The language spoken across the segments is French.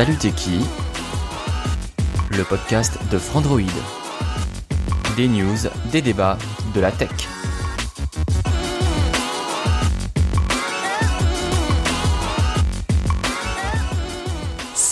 Salut t'es Le podcast de Frandroid. Des news, des débats, de la tech.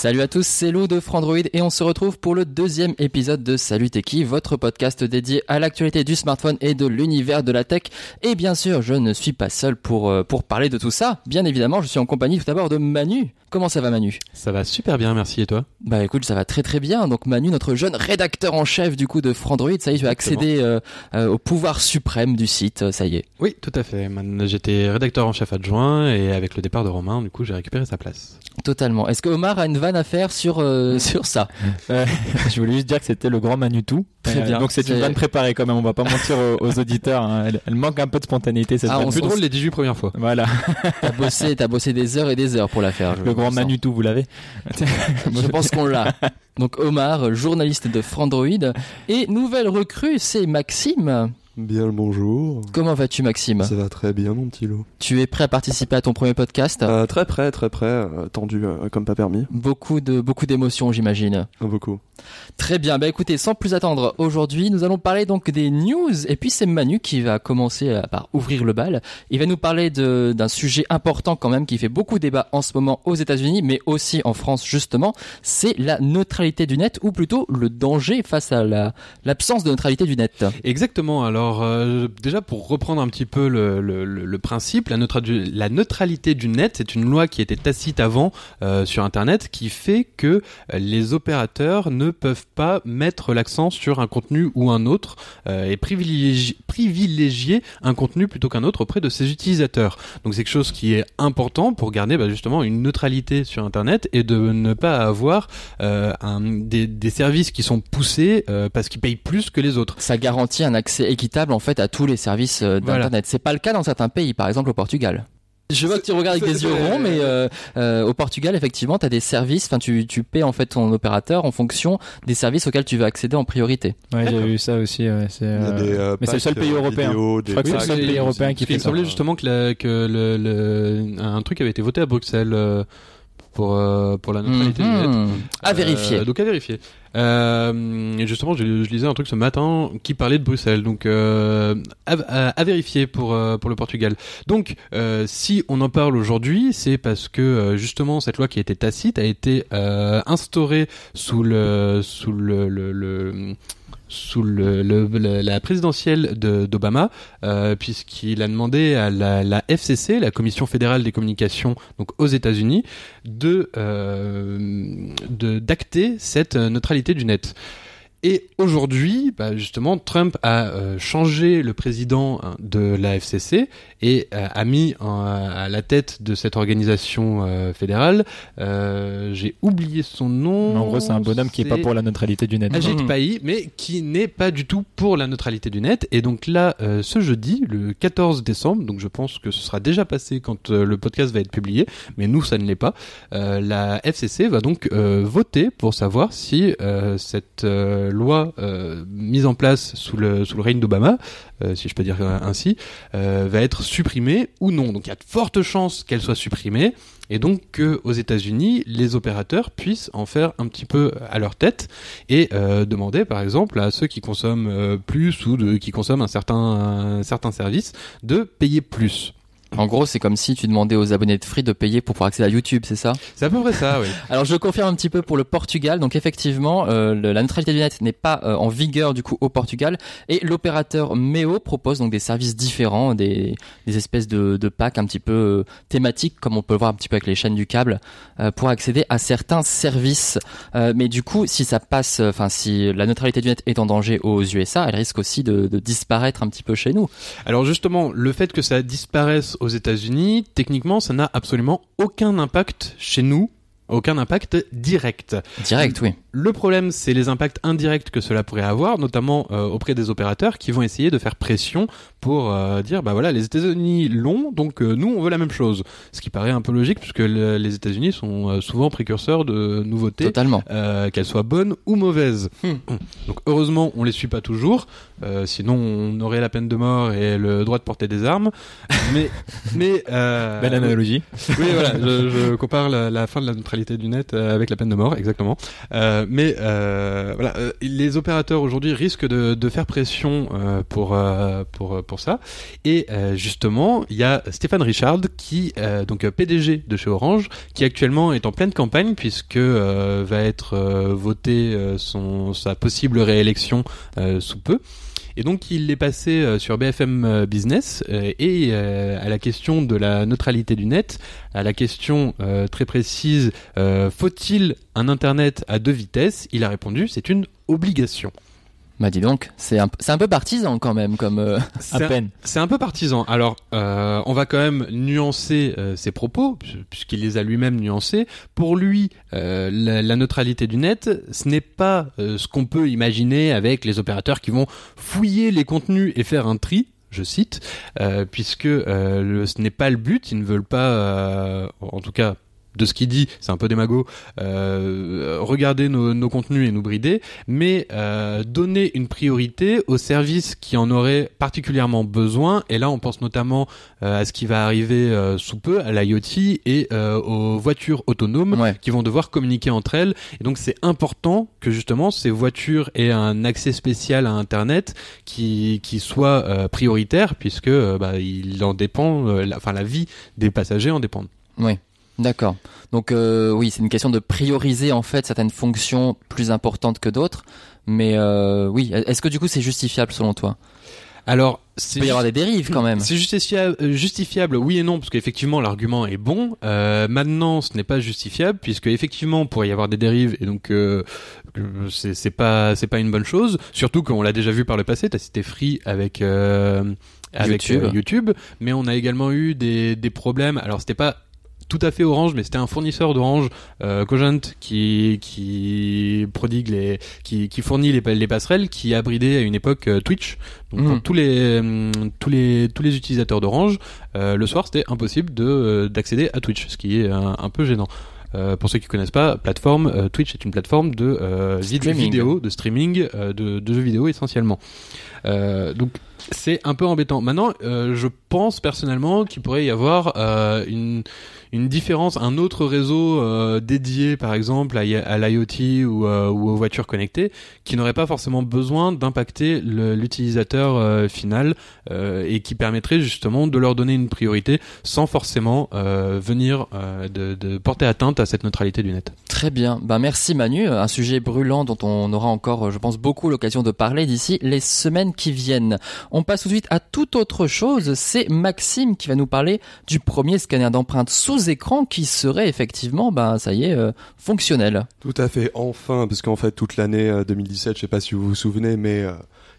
Salut à tous, c'est Lou de Frandroid et on se retrouve pour le deuxième épisode de Salut Techie, votre podcast dédié à l'actualité du smartphone et de l'univers de la tech. Et bien sûr, je ne suis pas seul pour, euh, pour parler de tout ça. Bien évidemment, je suis en compagnie tout d'abord de Manu. Comment ça va Manu? Ça va super bien, merci. Et toi? Bah écoute, ça va très très bien. Donc Manu, notre jeune rédacteur en chef du coup de Frandroid, ça y est, tu as accédé euh, euh, au pouvoir suprême du site, ça y est. Oui, tout à fait. J'étais rédacteur en chef adjoint et avec le départ de Romain, du coup, j'ai récupéré sa place. Totalement. Est-ce que Omar a une vanne à faire sur, euh, sur ça? Euh, je voulais juste dire que c'était le grand Manitou. Très Euh, bien. Donc c'est une vanne préparée quand même. On va pas mentir aux, aux auditeurs. hein. Elle, elle manque un peu de spontanéité cette Ah, vanne. Plus drôle les 18 premières fois. Voilà, T'as bossé, t'as bossé des heures et des heures pour la faire. je- le grand. Manitou, vous l'avez. Je pense qu'on l'a. Donc Omar, journaliste de Frandroid. Et nouvelle recrue, c'est Maxime. Bien le bonjour. Comment vas-tu Maxime? Ça va très bien, mon petit loup. Tu es prêt à participer à ton premier podcast? Euh, très près, très près, euh, tendu euh, comme pas permis. Beaucoup de beaucoup d'émotions, j'imagine. Beaucoup. Très bien. Bah écoutez, sans plus attendre, aujourd'hui, nous allons parler donc des news. Et puis c'est Manu qui va commencer euh, par ouvrir le bal. Il va nous parler d'un sujet important quand même qui fait beaucoup débat en ce moment aux États-Unis, mais aussi en France justement. C'est la neutralité du net, ou plutôt le danger face à la l'absence de neutralité du net. Exactement. Alors euh, déjà pour reprendre un petit peu le, le, principe, la, neutralité du net, c'est une loi qui était tacite avant euh, sur Internet, qui fait que les opérateurs ne peuvent pas mettre l'accent sur un contenu ou un autre euh, et privilégier, privilégier un contenu plutôt qu'un autre auprès de ses utilisateurs. Donc c'est quelque chose qui est important pour garder bah, justement une neutralité sur Internet et de ne pas avoir euh, un, des, des services qui sont poussés euh, parce qu'ils payent plus que les autres. Ça garantit un accès équitable en fait à tous les services Voilà. d'internet. C'est pas le cas dans certains pays, par exemple au Portugal. Je vois que tu regardes avec des yeux ronds, mais euh, euh, au Portugal, effectivement, tu as des services, enfin tu, tu paies en fait ton opérateur en fonction des services auxquels tu veux accéder en priorité. Ouais, j'ai vu ça aussi. ouais, c'est, Il y a euh, des, euh, mais c'est le seul pays euh, européen. vidéo, Je crois que c'est le seul pays européen qui fait ça. semblait justement que, la- que le, le- un truc avait été voté à Bruxelles euh, pour, euh, pour la neutralité du net. À vérifier. Donc à vérifier. Euh, justement, je, lisais un truc ce matin qui parlait de Bruxelles, donc euh, à, vérifier pour euh, pour le Portugal. Donc, euh, si on en parle aujourd'hui, c'est parce que euh, justement cette loi qui était tacite a été instaurée sous le sous le, le, le- sous le, la présidentielle de- d'Obama, euh, puisqu'il a demandé à la, la FCC, la Commission fédérale des communications, donc aux États-Unis, de euh, d'acter cette euh, neutralité du net. Et aujourd'hui, bah, justement, Trump a euh, changé le président hein, de la FCC et euh, a mis en- à la tête de cette organisation euh, fédérale. euh, J'ai oublié son nom. Mais en gros, c'est un bonhomme qui est pas pour la neutralité du net. Ajit Mhm. Pai, mais qui n'est pas du tout pour la neutralité du net. Et donc là, euh, ce jeudi, le 14 décembre, donc je pense que ce sera déjà passé quand euh, le podcast va être publié, mais nous, ça ne l'est pas. euh, la FCC va donc euh, voter pour savoir si euh, cette euh, loi euh, mise en place sous le règne d'Obama, euh, si je peux dire ainsi, euh, va être supprimée ou non. Donc il y a de fortes chances qu'elle soit supprimée. Et donc que aux États-Unis, les opérateurs puissent en faire un petit peu à leur tête et euh, demander par exemple à ceux qui consomment euh, plus ou qui consomment un certain, un certain service de payer plus. En gros, c'est comme si tu demandais aux abonnés de Free de payer pour pouvoir accéder à YouTube, c'est ça? C'est à peu près ça, oui. Alors je confirme un petit peu pour le Portugal. Donc effectivement, euh, le- la neutralité du net n'est pas euh, en vigueur du coup au Portugal et l'opérateur Meo propose donc des services différents, des, des espèces de, de packs un petit peu euh, thématiques comme on peut le voir un petit peu avec les chaînes du câble euh, pour accéder à certains services. Euh, mais du coup, si ça passe, enfin si la neutralité du net est en danger aux USA, elle risque aussi de, de disparaître un petit peu chez nous. Alors justement, le fait que ça disparaisse aux États-Unis, techniquement, ça n'a absolument aucun impact chez nous, aucun impact direct. Direct, oui. Le problème, c'est les impacts indirects que cela pourrait avoir, notamment euh, auprès des opérateurs qui vont essayer de faire pression pour euh, dire, bah voilà, les États-Unis l'ont, donc euh, nous on veut la même chose. Ce qui paraît un peu logique puisque le- les États-Unis sont euh, souvent précurseurs de nouveautés, Totalement. euh, qu'elles soient bonnes ou mauvaises. Hmm. Donc heureusement, on les suit pas toujours, euh, sinon on aurait la peine de mort et le droit de porter des armes. Mais, mais euh, Belle analogie. oui, voilà, je, je compare la, la fin de la neutralité du net avec la peine de mort, exactement. Mais euh, voilà, euh, les opérateurs aujourd'hui risquent de, de faire pression euh, pour pour pour ça. Et justement, il y a Stéphane Richard qui donc PDG de chez Orange, qui actuellement est en pleine campagne puisque va être voté euh, son sa possible réélection sous peu. Et donc il est passé euh, sur BFM euh, Business euh, et à la question de la neutralité du net, à la question très précise faut-il un internet à deux vitesses? Il a répondu c'est une obligation. Bah dis donc, c'est un, c'est un peu partisan quand même, comme. euh, À un- peine. C'est un peu partisan. Alors, euh, on va quand même nuancer euh, ses propos, pu- puisqu'il les a lui-même nuancés. Pour lui, euh, la, la neutralité du net, ce n'est pas euh, ce qu'on peut imaginer avec les opérateurs qui vont fouiller les contenus et faire un tri. Je cite, euh, puisque euh, le- ce n'est pas le but. Ils ne veulent pas, euh, en tout cas de ce qu'il dit, c'est un peu démago, euh, regarder nos, nos contenus et nous brider, mais euh, donner une priorité aux services qui en auraient particulièrement besoin. Et là, on pense notamment euh, à ce qui va arriver euh, sous peu, à l'IoT et euh, aux voitures autonomes Ouais. qui vont devoir communiquer entre elles. Et donc, c'est important que justement ces voitures aient un accès spécial à Internet qui, qui soit euh, prioritaire, puisque bah, il en dépend, euh, la, enfin la vie des passagers en dépend. Oui, d'accord. Donc euh, oui, c'est une question de prioriser en fait certaines fonctions plus importantes que d'autres. Mais euh, oui, est-ce que du coup c'est justifiable selon toi? Alors, Il peut y avoir des dérives quand même. C'est justifiable, euh, justifiable, oui et non, parce qu'effectivement l'argument est bon. Euh, maintenant, ce n'est pas justifiable puisque effectivement pourrait y avoir des dérives et donc euh, c'est pas c'est pas une bonne chose. Surtout qu'on l'a déjà vu par le passé. T'as cité Free avec euh, avec YouTube. euh, YouTube, mais on a également eu des des problèmes. Alors c'était pas tout à fait Orange, mais c'était un fournisseur d'Orange, euh, Cogent, qui qui prodigue les, qui, qui fournit les, les passerelles, qui a bridé à une époque euh, Twitch. Donc pour tous les hum, tous les tous les utilisateurs d'Orange, euh, le soir c'était impossible de euh, d'accéder à Twitch, ce qui est un, un peu gênant. Euh, pour ceux qui connaissent pas, plateforme euh, Twitch est une plateforme de euh, vidéo, de streaming, euh, de, de jeux vidéo essentiellement. Euh, donc c'est un peu embêtant. Maintenant, euh, je pense personnellement qu'il pourrait y avoir euh, une différence, un autre réseau euh, dédié, par exemple, à, l'IoT ou, aux voitures connectées, qui n'aurait pas forcément besoin d'impacter l'utilisateur final et qui permettrait justement de leur donner une priorité sans forcément venir de, porter atteinte à cette neutralité du net. Très bien. Ben merci Manu, un sujet brûlant dont on aura encore, je pense, beaucoup l'occasion de parler d'ici les semaines qui viennent. Passe tout de suite à toute autre chose. C'est Maxime qui va nous parler du premier scanner d'empreintes sous écran qui serait effectivement, ben ça y est, euh, fonctionnel. Tout à fait, enfin, parce qu'en fait, toute l'année euh, 2017, je sais pas si vous vous souvenez, mais euh,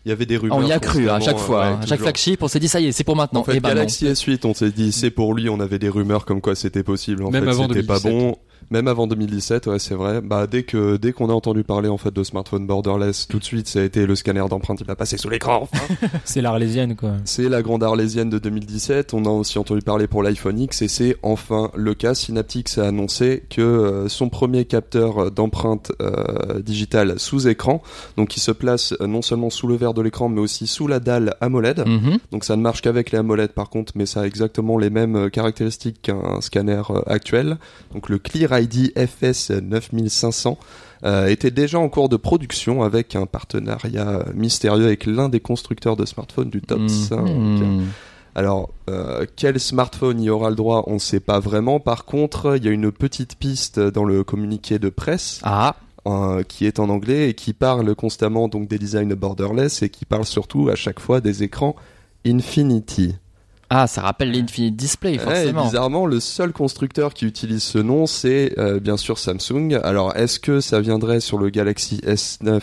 il y avait des rumeurs. on y a cru hein, à chaque euh, fois, ouais, hein. à chaque flagship, on s'est dit ça y est, c'est pour maintenant. En fait, Et ben non. Galaxy S8, on s'est dit c'est pour lui, on avait des rumeurs comme quoi c'était possible. En Même fait, avant c'était pas 2017. bon. Même avant 2017, ouais, c'est vrai. Bah, dès que, dès qu'on a entendu parler, en fait, de smartphone borderless, tout de suite, ça a été le scanner d'empreinte, il va passer sous l'écran, enfin. C'est l'arlésienne, quoi. C'est la grande arlésienne de 2017. On a aussi entendu parler pour l'iPhone X et c'est enfin le cas. Synaptics a annoncé que euh, son premier capteur d'empreinte euh, digitale sous écran, donc qui se place euh, non seulement sous le verre de l'écran mais aussi sous la dalle AMOLED. Mhm. Donc ça ne marche qu'avec les AMOLED par contre, mais ça a exactement les mêmes euh, caractéristiques qu'un scanner euh, actuel. Donc le Clear ID FS 9500 euh, était déjà en cours de production avec un partenariat mystérieux avec l'un des constructeurs de smartphones du top 5. Mhm. Alors, euh, quel smartphone y aura le droit, on ne sait pas vraiment. Par contre, il y a une petite piste dans le communiqué de presse Ah, euh, qui est en anglais et qui parle constamment donc des designs borderless et qui parle surtout à chaque fois des écrans Infinity. Ah, ça rappelle l'Infinite Display Ouais, forcément. bizarrement, le seul constructeur qui utilise ce nom, c'est euh, bien sûr Samsung. Alors, est-ce que ça viendrait sur le Galaxy S9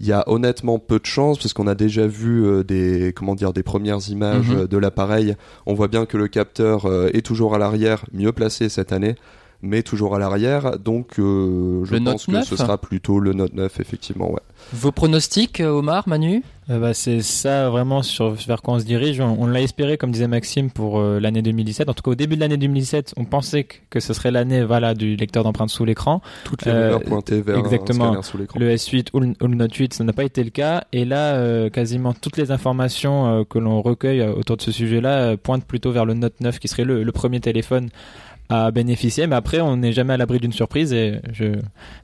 Il y a honnêtement peu de chance parce qu'on a déjà vu euh, des comment dire des premières images Mhm. euh, de l'appareil. On voit bien que le capteur euh, est toujours à l'arrière, mieux placé cette année, mais toujours à l'arrière. Donc euh, je Le pense que 9? ce sera plutôt le Note 9 effectivement. Ouais. Vos pronostics, euh, Omar, Manu? Euh, bah, c'est ça vraiment sur vers quoi on se dirige. On, on l'a espéré, comme disait Maxime, pour euh, l'année 2017. En tout cas, au début de l'année 2017, on pensait que, que ce serait l'année voilà, du lecteur d'empreintes sous l'écran. Toutes les Euh, rumeurs pointaient vers exactement. un sous l'écran. Le S8 ou le, ou le Note 8, ça n'a pas été le cas. Et là, euh, quasiment toutes les informations euh, que l'on recueille euh, autour de ce sujet-là euh, pointent plutôt vers le Note 9, qui serait le, le premier téléphone à bénéficier. Mais après, on n'est jamais à l'abri d'une surprise. Et je...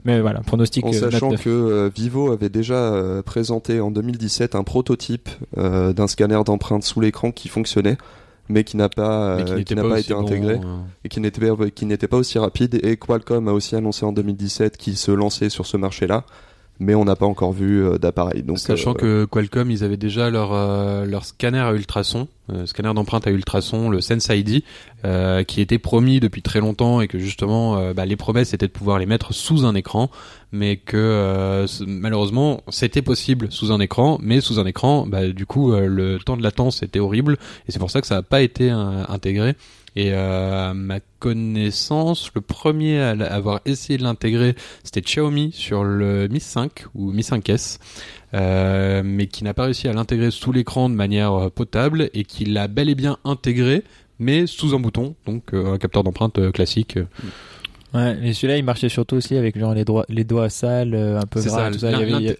Mais voilà, pronostic En euh, sachant 9. que euh, Vivo avait déjà euh, présenté en 2017 un prototype euh, d'un scanner d'empreintes sous l'écran qui fonctionnait, mais qui n'a pas, qui pas, été bon, intégré euh, et qui n'était pas, qui n'était pas aussi rapide. Et Qualcomm a aussi annoncé en 2017 qu'il se lançait sur ce marché-là, mais on n'a pas encore vu d'appareil. Donc, Sachant euh, que Qualcomm, ils avaient déjà leur euh, leur scanner à ultrasons, euh, scanner d'empreinte à ultrasons, le Sense ID, euh, qui était promis depuis très longtemps et que justement, euh, bah, les promesses étaient de pouvoir les mettre sous un écran, mais que malheureusement, c'était possible sous un écran, mais sous un écran, bah, du coup, le temps de latence était horrible et c'est pour ça que ça n'a pas été intégré. Et ma connaissance, le premier à avoir essayé de l'intégrer, c'était Xiaomi sur le Mi 5 ou Mi 5S, euh, mais qui n'a pas réussi à l'intégrer sous l'écran de manière euh, potable et qui l'a bel et bien intégré, mais sous un bouton, donc euh, un capteur d'empreinte classique. Ouais, et celui-là, il marchait surtout aussi avec genre les doigts, les doigts sales, un peu C'est gras, ça. tout ça. Il y avait- l'int- ouais,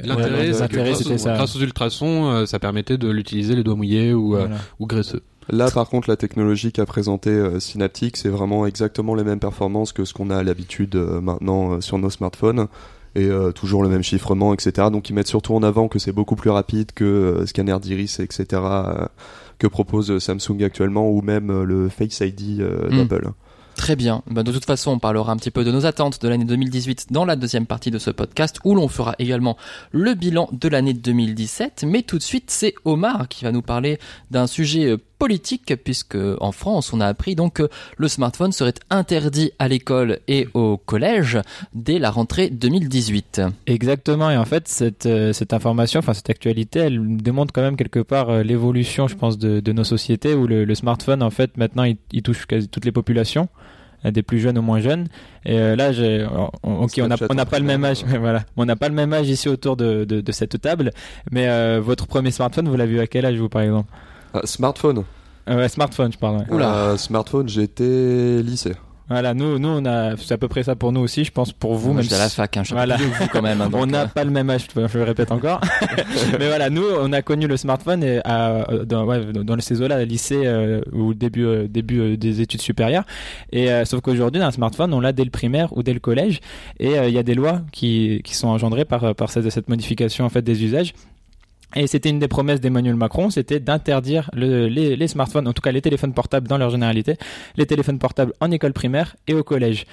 L'intérêt, c'était aux- ça. grâce aux ultrasons, euh, ça permettait de l'utiliser les doigts mouillés ou, euh, ou graisseux. Là, par contre, la technologie qu'a présenté euh, Synaptic, c'est vraiment exactement les mêmes performances que ce qu'on a à l'habitude euh, maintenant euh, sur nos smartphones. Et euh, toujours le même chiffrement, etc. Donc ils mettent surtout en avant que c'est beaucoup plus rapide que euh, scanner d'iris, etc. euh, que propose euh, Samsung actuellement, ou même le Face ID euh, Mm. d'Apple. Très bien. Bah, de toute façon, on parlera un petit peu de nos attentes de l'année 2018 dans la deuxième partie de ce podcast où l'on fera également le bilan de l'année 2017. Mais tout de suite, c'est Omar qui va nous parler d'un sujet politique puisque en France, on a appris donc que le smartphone serait interdit à l'école et au collège dès la rentrée 2018. Exactement, et en fait, cette, euh, cette information, enfin cette actualité, elle démontre quand même quelque part euh, l'évolution, je pense, de, de nos sociétés où le, le smartphone, en fait, maintenant, il, il touche quasi toutes les populations, euh, des plus jeunes aux moins jeunes. Et euh, là, j'ai, on- ok, on n'a on pas le même âge, voilà, on n'a pas le même âge ici autour de, de, de cette table. Mais euh, votre premier smartphone, vous l'avez eu à quel âge, vous, par exemple? Ah, smartphone. Euh, Ouais, smartphone, je parle. ouais. Oula. Euh, smartphone, j'étais lycée. Voilà, nous, nous, on a, c'est à peu près ça pour nous aussi, je pense, pour vous, Moi, même j'étais à la si- fac, hein, je suis Voilà. un peu plus vieux que vous quand même. hein, on n'a euh, pas le même âge, je le répète encore. Mais voilà, nous, on a connu le smartphone et à, dans, ouais, dans ces eaux-là, lycée euh, ou début, euh, début euh, des études supérieures. Et euh, sauf qu'aujourd'hui, un smartphone, on l'a dès le primaire ou dès le collège. Et euh, il y a des lois qui, qui sont engendrées par, par cette, cette modification en fait des usages. Et c'était une des promesses d'Emmanuel Macron, c'était d'interdire le- les, les smartphones, en tout cas les téléphones portables dans leur généralité, les téléphones portables en école primaire et au collège.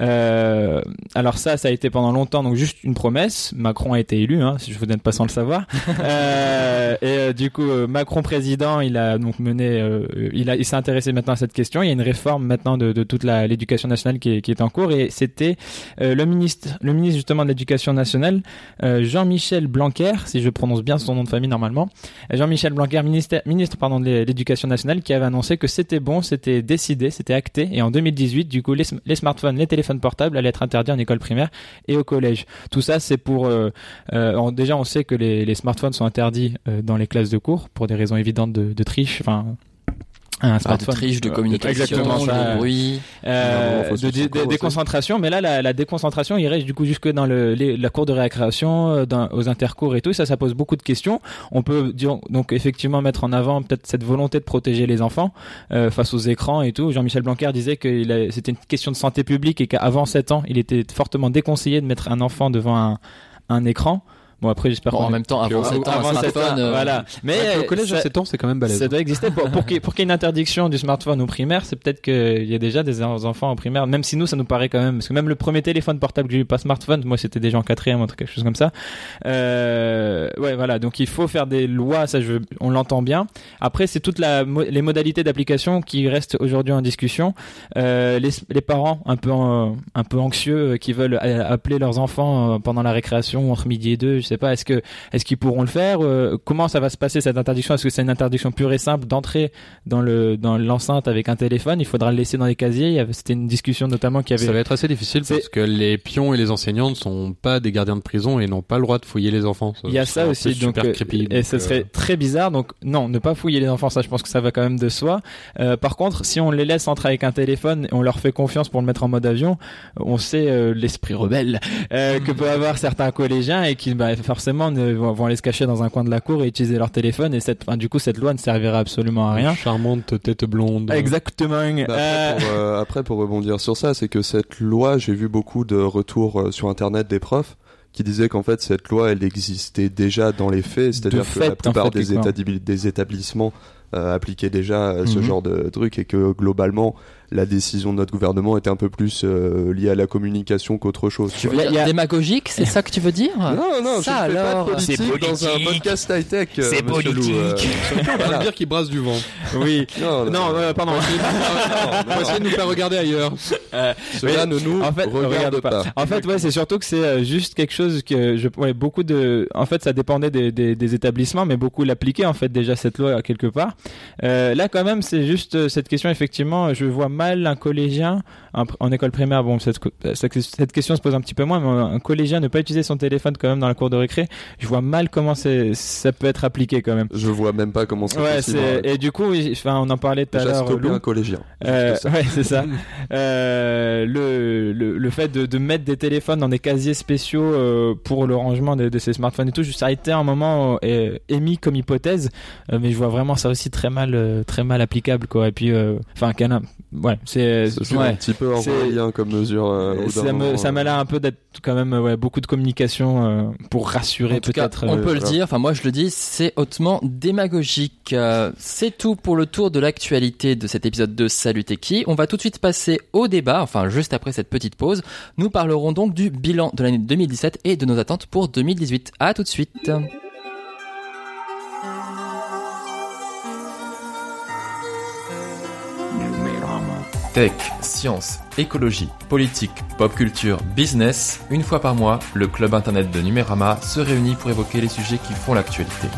Euh, alors ça, ça a été pendant longtemps donc juste une promesse. Macron a été élu, hein, si je vous n'êtes pas sans le savoir. Euh, et euh, du coup, euh, Macron président, il a donc mené, euh, il il s'est intéressé maintenant à cette question. Il y a une réforme maintenant de, de toute l'éducation nationale qui est, qui est en cours et c'était euh, le ministre, le ministre justement de l'éducation nationale, Jean-Michel Blanquer, si je prononce bien son nom de famille normalement, Jean-Michel Blanquer, ministère, ministre pardon de l'éducation nationale, qui avait annoncé que c'était bon, c'était décidé, c'était acté, et en 2018, du coup, les smartphones, les téléphones portables allaient être interdits en école primaire et au collège. Tout ça, c'est pour euh, euh, déjà, on sait que les, les smartphones sont interdits euh, dans les classes de cours pour des raisons évidentes de, de triche, enfin. Un ah, de smartphone. triche, de communication, exactement ça. de bruit. Euh, Faut de, déconcentration, mais là la, la déconcentration il reste du coup jusque dans le, les- la cour de récréation, euh, dans- aux intercours et tout, ça ça pose beaucoup de questions. On peut dire, donc effectivement mettre en avant peut-être cette volonté de protéger les enfants euh, face aux écrans et tout. Jean-Michel Blanquer disait que c'était une question de santé publique et qu'avant 7 ans, il était fortement déconseillé de mettre un enfant devant un, un écran. Bon après j'espère Bon, qu'on en même temps, avant que- 7 ans, un avant 7 ans, smartphone, euh, voilà. Mais Ouais, au collège ça- à 7 ans, c'est quand même balèze. ça doit exister. Pour, pour qu'il y ait une interdiction du smartphone au primaire, c'est peut-être qu'il y a déjà des enfants au primaire, même si nous, ça nous paraît quand même. Parce que même le premier téléphone portable que j'ai eu, pas smartphone, moi c'était déjà en quatrième, ou quelque chose comme ça. Euh, ouais, voilà. Donc il faut faire des lois, ça je, on l'entend bien. Après, c'est toutes les modalités d'application qui restent aujourd'hui en discussion. Euh, les, les parents un peu, en- un peu anxieux, euh, qui veulent euh, appeler leurs enfants pendant la récréation, entre midi et deux, je sais pas. Est-ce que est-ce qu'ils pourront le faire Euh, Comment ça va se passer cette interdiction? Est-ce que c'est une interdiction pure et simple d'entrer dans le dans l'enceinte avec un téléphone? Il faudra le laisser dans les casiers. C'était une discussion notamment qui avait. Ça va être assez difficile parce que les pions et les enseignants ne sont pas des gardiens de prison et n'ont pas le droit de fouiller les enfants. Il y a ça aussi, donc, super euh, creepy, et ce euh, serait très bizarre. Donc non, ne pas fouiller les enfants, ça, je pense que ça va quand même de soi. Euh, par contre, si on les laisse entrer avec un téléphone et on leur fait confiance pour le mettre en mode avion, on sait euh, l'esprit rebelle euh, que peuvent avoir certains collégiens et qui, bah, forcément, ne, vont, vont aller se cacher dans un coin de la cour et utiliser leur téléphone. Et cette, enfin, du coup, cette loi ne servira absolument à rien. Charmante tête blonde. Exactement. Bah, Euh, après, pour, euh, après, pour rebondir sur ça, c'est que cette loi, j'ai vu beaucoup de retours euh, sur Internet des profs qui disaient qu'en fait cette loi, elle existait déjà dans les faits, c'est-à-dire que fait, la plupart en fait, des, des établissements euh, appliquaient déjà ce Mhm. genre de truc et que globalement, la décision de notre gouvernement était un peu plus euh, liée à la communication qu'autre chose. Tu veux dire il y a- démagogique, c'est ça que tu veux dire Non, non, ça je ne fais alors. pas de politique, dans un podcast high-tech, euh, C'est euh, On va voilà. dire qu'il brasse du vent. oui. Non, Non, euh, pardon. On va essayer de nous faire regarder ailleurs. cela ne nous en fait, regarde pas. En fait, ouais, c'est surtout que c'est euh, juste quelque chose que je, ouais, beaucoup de, en fait, ça dépendait des, des, des établissements, mais beaucoup l'appliquaient en fait déjà cette loi quelque part. Euh, là, quand même, c'est juste euh, cette question. Effectivement, je vois mal un collégien en, en école primaire. Bon, cette, cette, question se pose un petit peu moins, mais un collégien ne pas utiliser son téléphone quand même dans la cour de récré. Je vois mal comment ça peut être appliqué quand même. Je vois même pas comment c'est Ouais, possible. et du coup, enfin, on en parlait tout à l'heure. un collégien. Euh, ouais, c'est ça. Euh, le, le, le fait de, de mettre des téléphones dans des casiers spéciaux euh, pour le rangement de, de ces smartphones et tout, ça a été un moment euh, émis comme hypothèse, mais je vois vraiment ça aussi très mal, très mal applicable, quoi. Et puis, enfin, ouais, c'est, ouais. un petit peu orwellien comme mesure. euh, ça me, ça m'a l'air un peu d'être quand même ouais, beaucoup de communication euh, pour rassurer peut-être. on euh, peut le dire, enfin moi je le dis, c'est hautement démagogique. Euh, c'est tout pour le tour de l'actualité de cet épisode de Salut Teki. On va tout de suite passer au débat, enfin juste après cette petite pause. Nous parlerons donc du bilan de l'année 2017 et de nos attentes pour 2018. À tout de suite. Tech, science, écologie, politique, pop culture, business, une fois par mois, le club internet de Numérama se réunit pour évoquer les sujets qui font l'actualité.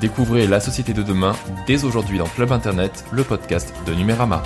Découvrez la société de demain dès aujourd'hui dans Club Internet, le podcast de Numérama.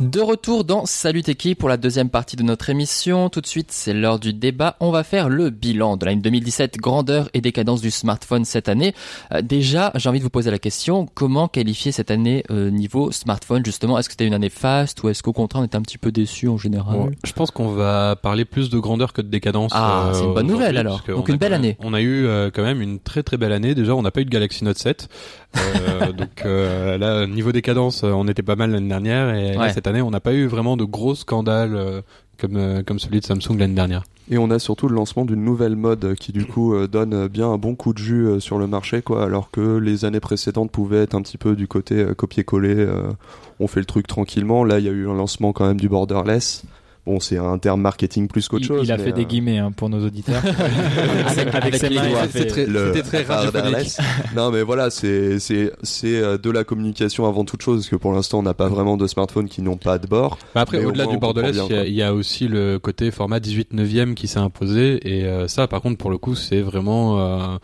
De retour dans Salut Teki pour la deuxième partie de notre émission. Tout de suite, c'est l'heure du débat. On va faire le bilan de l'année 2017, grandeur et décadence du smartphone cette année. Euh, déjà, j'ai envie de vous poser la question, comment qualifier cette année euh, niveau smartphone justement? Est-ce que c'était une année faste ou est-ce qu'au contraire on était un petit peu déçu en général? Bon, je pense qu'on va parler plus de grandeur que de décadence. Ah, euh, c'est une bonne nouvelle, alors. Donc une belle même- année. On a eu euh, quand même une très très belle année. Déjà, on n'a pas eu de Galaxy Note 7. Euh, donc euh, là, niveau décadence, euh, on était pas mal l'année dernière. Et là, cette année, on n'a pas eu vraiment de gros scandales euh, comme, euh, comme celui de Samsung l'année dernière. Et on a surtout le lancement d'une nouvelle mode qui du coup euh, donne bien un bon coup de jus euh, sur le marché quoi alors que les années précédentes pouvaient être un petit peu du côté euh, copier-coller euh, on fait le truc tranquillement là il y a eu un lancement quand même du borderless bon c'est un terme marketing plus qu'autre chose il a fait des euh, guillemets hein, pour nos auditeurs. Avec- avec ses mains, C'est très- le C'était très radiophonique. non mais voilà c'est c'est c'est euh, de la communication avant toute chose parce que pour l'instant on n'a pas vraiment de smartphones qui n'ont pas de bord Bah après, au au-delà moins, du bien, il y, a- y aussi le côté format 18 neuvième qui s'est imposé. Et euh, ça, par contre, pour le coup, c'est vraiment... euh,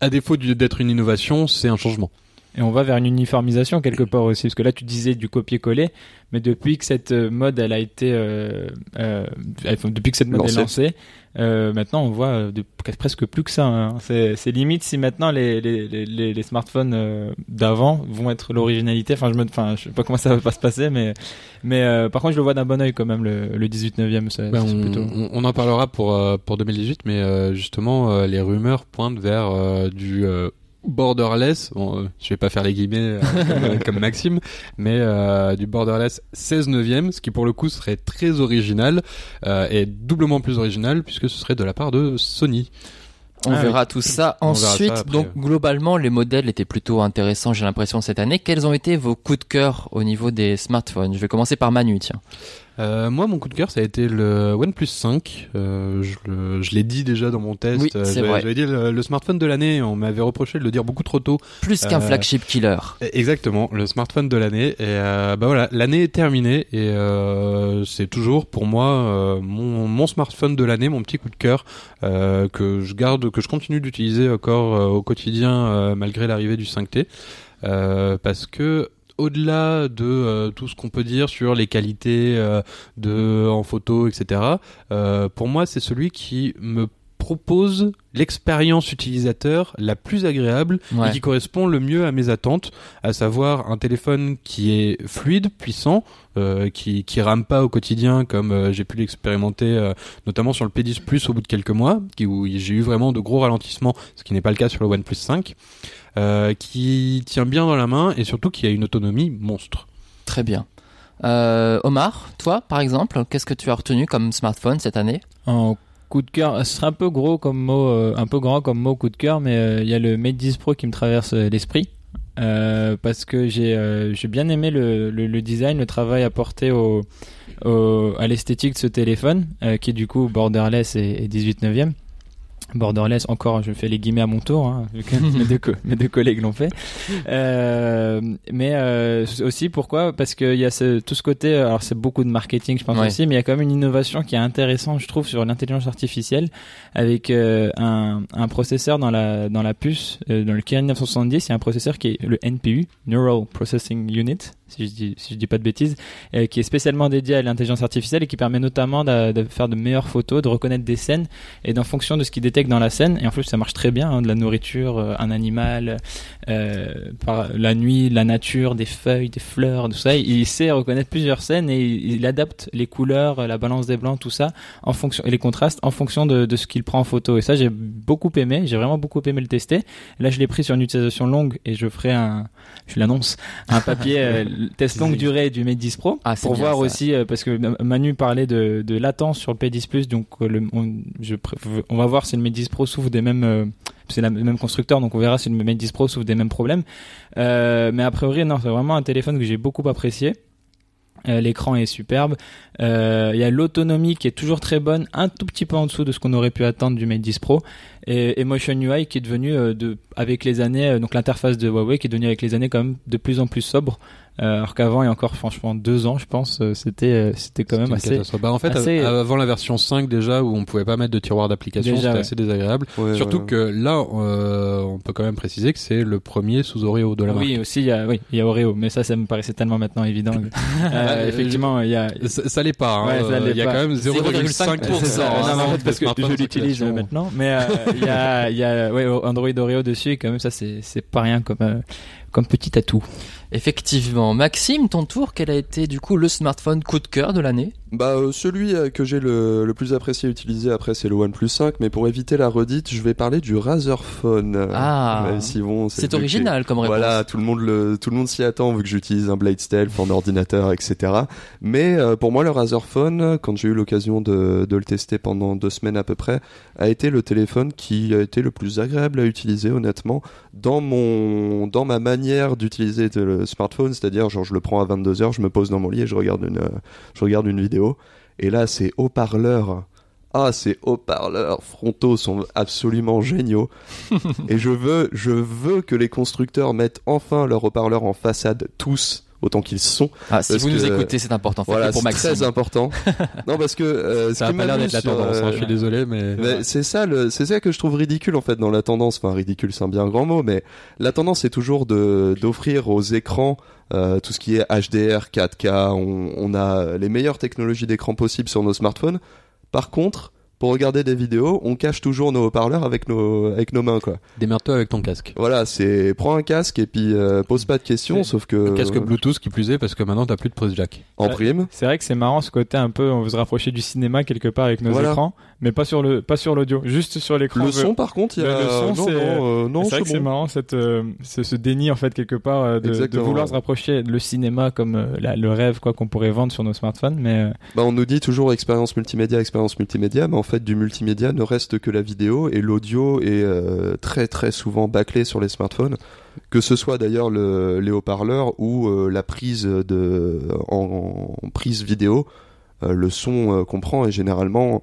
à défaut d'être une innovation, c'est un changement. Et on va vers une uniformisation quelque part aussi, parce que là tu disais du copier-coller, mais depuis que cette euh, mode elle a été, euh, euh, depuis que cette mode Lancée. est lancée, euh, maintenant on voit de, presque plus que ça. hein. C'est, limite si maintenant les les, les, les- les smartphones euh, d'avant vont être l'originalité. Enfin je me, enfin je sais pas comment ça va pas se passer, mais mais euh, par contre je le vois d'un bon oeil quand même le, le 18 neuvième. C'est, Ben, c'est on, plutôt. on- on en parlera pour pour 2018, mais euh, justement euh, les rumeurs pointent vers euh, du euh, borderless. Bon, euh, je vais pas faire les guillemets euh, comme, comme Maxime, mais euh, du borderless 16 neuvième, ce qui pour le coup serait très original euh, et doublement plus original puisque ce serait de la part de Sony. On Ah verra tout ça On verra ça ensuite. Donc globalement, les modèles étaient plutôt intéressants, j'ai l'impression cette année. Quels ont été vos coups de cœur au niveau des smartphones? Je vais commencer par Manu, tiens. Euh, moi, mon coup de cœur, ça a été le OnePlus 5. Euh, je l'ai dit déjà dans mon test. Oui, Euh, c'est j'avais- vrai. J'avais dit le, le smartphone de l'année. On m'avait reproché de le dire beaucoup trop tôt. Plus qu'un Euh, flagship killer. Exactement, le smartphone de l'année. Et euh, bah voilà, l'année est terminée et euh, c'est toujours pour moi euh, mon, mon smartphone de l'année, mon petit coup de cœur euh, que je garde, que je continue d'utiliser encore au quotidien euh, malgré l'arrivée du 5T, euh, parce que au-delà de euh, tout ce qu'on peut dire sur les qualités euh, de en photo, etc. euh, pour moi, c'est celui qui me propose l'expérience utilisateur la plus agréable Ouais. et qui correspond le mieux à mes attentes, à savoir un téléphone qui est fluide, puissant, euh, qui qui rame pas au quotidien comme euh, j'ai pu l'expérimenter euh, notamment sur le P10 Plus au bout de quelques mois, qui, où j'ai eu vraiment de gros ralentissements, ce qui n'est pas le cas sur le OnePlus 5, euh, qui tient bien dans la main et surtout qui a une autonomie monstre. Très bien. Euh, Omar, toi, par exemple, qu'est-ce que tu as retenu comme smartphone cette année? En coup de cœur, ce serait un peu gros comme mot, euh, un peu grand comme mot coup de cœur, mais euh, il y a le Mate 10 Pro qui me traverse l'esprit. Euh, parce que j'ai euh, j'ai bien aimé le, le, le design, le travail apporté au, au, à l'esthétique de ce téléphone, euh, qui est du coup borderless et, et 18 neuvième. Borderless, encore, je fais les guillemets à mon tour, hein, vu que mes, deux co- mes deux collègues l'ont fait. Euh, mais euh, aussi, pourquoi? Parce qu'il y a ce, tout ce côté, alors c'est beaucoup de marketing, je pense Ouais. aussi, mais il y a quand même une innovation qui est intéressante, je trouve, sur l'intelligence artificielle, avec euh, un, un processeur dans la, dans la puce, euh, dans le Kirin 970, il y a un processeur qui est le NPU, Neural Processing Unit, si je dis, si je dis pas de bêtises, euh, qui est spécialement dédié à l'intelligence artificielle et qui permet notamment de, de faire de meilleures photos, de reconnaître des scènes et d'en fonction de ce qu'il détecte dans la scène. Et en plus, ça marche très bien, hein, de la nourriture, euh, un animal, euh, par la nuit, la nature, des feuilles, des fleurs, tout ça. Il, il sait reconnaître plusieurs scènes et il, il adapte les couleurs, la balance des blancs, tout ça, en fonction et les contrastes en fonction de, de ce qu'il prend en photo. Et ça, j'ai beaucoup aimé. J'ai vraiment beaucoup aimé le tester. Là, je l'ai pris sur une utilisation longue et je ferai un, je l'annonce, un papier euh, test longue durée du Mate 10 Pro Ah, pour voir ça. aussi euh, parce que Manu parlait de, de latence sur le P10 Plus donc euh, le, on, je, pr- on va voir si le Mate 10 Pro souffre des mêmes euh, c'est le même constructeur donc on verra si le Mate 10 Pro souffre des mêmes problèmes euh, mais a priori non c'est vraiment un téléphone que j'ai beaucoup apprécié Euh, L'écran est superbe. Euh, Il y a l'autonomie qui est toujours très bonne, un tout petit peu en dessous de ce qu'on aurait pu attendre du Mate 10 Pro. Et, et Motion UI qui est devenu, euh, de, avec les années, euh, donc l'interface de Huawei qui est devenue avec les années quand même de plus en plus sobre. Euh, alors qu'avant, il y a encore franchement deux ans, je pense, euh, c'était euh, c'était quand même assez. Bah, en fait, assez- avant la version 5 déjà, où on pouvait pas mettre de tiroir d'application, c'était ouais. assez désagréable. Ouais, Surtout ouais. que là, euh, on peut quand même préciser que c'est le premier sous Oreo de la marque. Oui, aussi, il y a, oui, il y a Oreo, mais ça, ça me paraissait tellement maintenant évident. Euh, effectivement, il y a. Ça, ça l'est pas. Hein. Ça il y a pas. quand même 0,5% 0,5%, C'est ça. hein, en fait, parce de que je l'utilise euh, maintenant. Mais euh, il y a, ouais, Android Oreo dessus, et quand même, ça, c'est c'est pas rien comme, euh, comme petit atout. Effectivement. Maxime, ton tour, quel a été du coup le smartphone coup de cœur de l'année? Bah euh, celui euh, que j'ai le, le plus apprécié utilisé après c'est le OnePlus 5 mais pour éviter la redite je vais parler du Razer Phone. Ah. même si bon, C'est original comme réponse. Voilà, tout le monde le, tout le monde s'y attend vu que j'utilise un Blade Stealth en ordinateur, etc. Mais euh, pour moi, le Razer Phone, quand j'ai eu l'occasion de, de le tester pendant deux semaines à peu près, a été le téléphone qui a été le plus agréable à utiliser, honnêtement, dans mon, dans ma manière d'utiliser le smartphone, c'est-à-dire genre je le prends à 22 heures, je me pose dans mon lit et je regarde une, je regarde une vidéo. Et là, ces haut-parleurs. Ah, ces haut-parleurs frontaux sont absolument géniaux. Et je veux, je veux que les constructeurs mettent enfin leurs haut-parleurs en façade tous autant qu'ils sont. Ah, si vous nous que- écoutez, c'est important. Voilà, pour c'est Maxime. très important. non, parce que euh, Ça a qui pas l'air d'être la sur, tendance. hein, euh, je suis désolé, mais. mais c'est ça, le, c'est ça que je trouve ridicule en fait dans la tendance. Enfin, ridicule, c'est un bien grand mot, mais la tendance c'est toujours de d'offrir aux écrans euh, tout ce qui est HDR, 4K. On, on a les meilleures technologies d'écran possibles sur nos smartphones. Par contre, pour regarder des vidéos, on cache toujours nos haut-parleurs avec nos avec nos mains, quoi. Démerde-toi avec ton casque. Voilà, c'est prends un casque et puis euh, pose pas de questions, sauf que Un casque Bluetooth qui plus est parce que maintenant t'as plus de prise jack. en prime. C'est vrai que c'est marrant ce côté un peu, on veut se rapprocher du cinéma quelque part avec nos Voilà. écrans, mais pas sur le, pas sur l'audio, juste sur l'écran. Le son, par contre, il y a Le- le son, non, c'est- non, euh, non, c'est vrai que c'est c'est bon. marrant cette, euh, ce, ce déni en fait quelque part euh, de, de vouloir se rapprocher le cinéma comme euh, la- le rêve quoi qu'on pourrait vendre sur nos smartphones, mais euh, Bah, on nous dit toujours expérience multimédia, expérience multimédia, mais en fait, du multimédia ne reste que la vidéo et l'audio est euh, très très souvent bâclé sur les smartphones. Que ce soit d'ailleurs le, les haut-parleurs ou euh, la prise de en, prise vidéo. euh, le son qu'on prend est généralement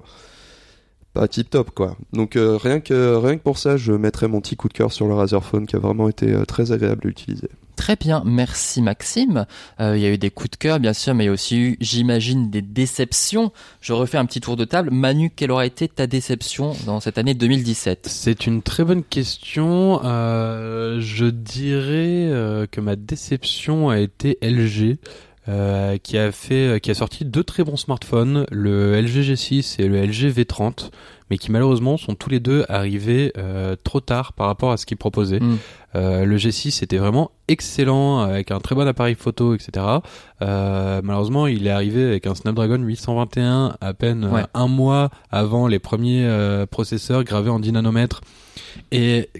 pas tip top quoi. Donc euh, rien que rien que pour ça, je mettrais mon petit coup de cœur sur le Razer Phone qui a vraiment été euh, très agréable à utiliser. Très bien, merci Maxime. Euh, il y a eu des coups de cœur, bien sûr, mais il y a aussi eu, j'imagine, des déceptions. Je refais un petit tour de table. Manu, quelle aura été ta déception dans cette année 2017 C'est une très bonne question. Euh, je dirais euh, que ma déception a été LG. Euh, qui a fait, qui a sorti deux très bons smartphones, le LG G6 et le LG V30, mais qui malheureusement sont tous les deux arrivés euh, trop tard par rapport à ce qu'ils proposaient. Mm. Euh, le G6 était vraiment excellent avec un très bon appareil photo, etc. Euh, malheureusement, il est arrivé avec un Snapdragon 821 à peine euh, Ouais. un mois avant les premiers euh, processeurs gravés en 10 nanomètres. Et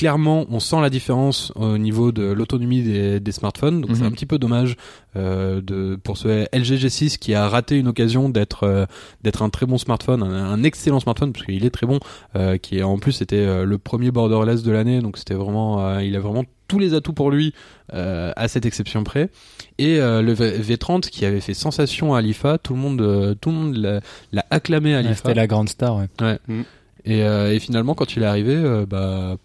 clairement, on sent la différence au niveau de l'autonomie des, des smartphones. Donc c'est Mhm. un petit peu dommage euh, de pour ce LG G6 qui a raté une occasion d'être euh, d'être un très bon smartphone, un, un excellent smartphone parce qu'il est très bon, euh, qui en plus était le premier borderless de l'année. Donc c'était vraiment, il a vraiment tous les atouts pour lui euh, à cette exception près. Et euh, le V- V30 qui avait fait sensation à l'IFA, tout le monde, euh, tout le monde l'a l'a acclamé à Ouais, l'IFA. C'était la grande star. ouais. Et, euh, et finalement, quand il est arrivé, bah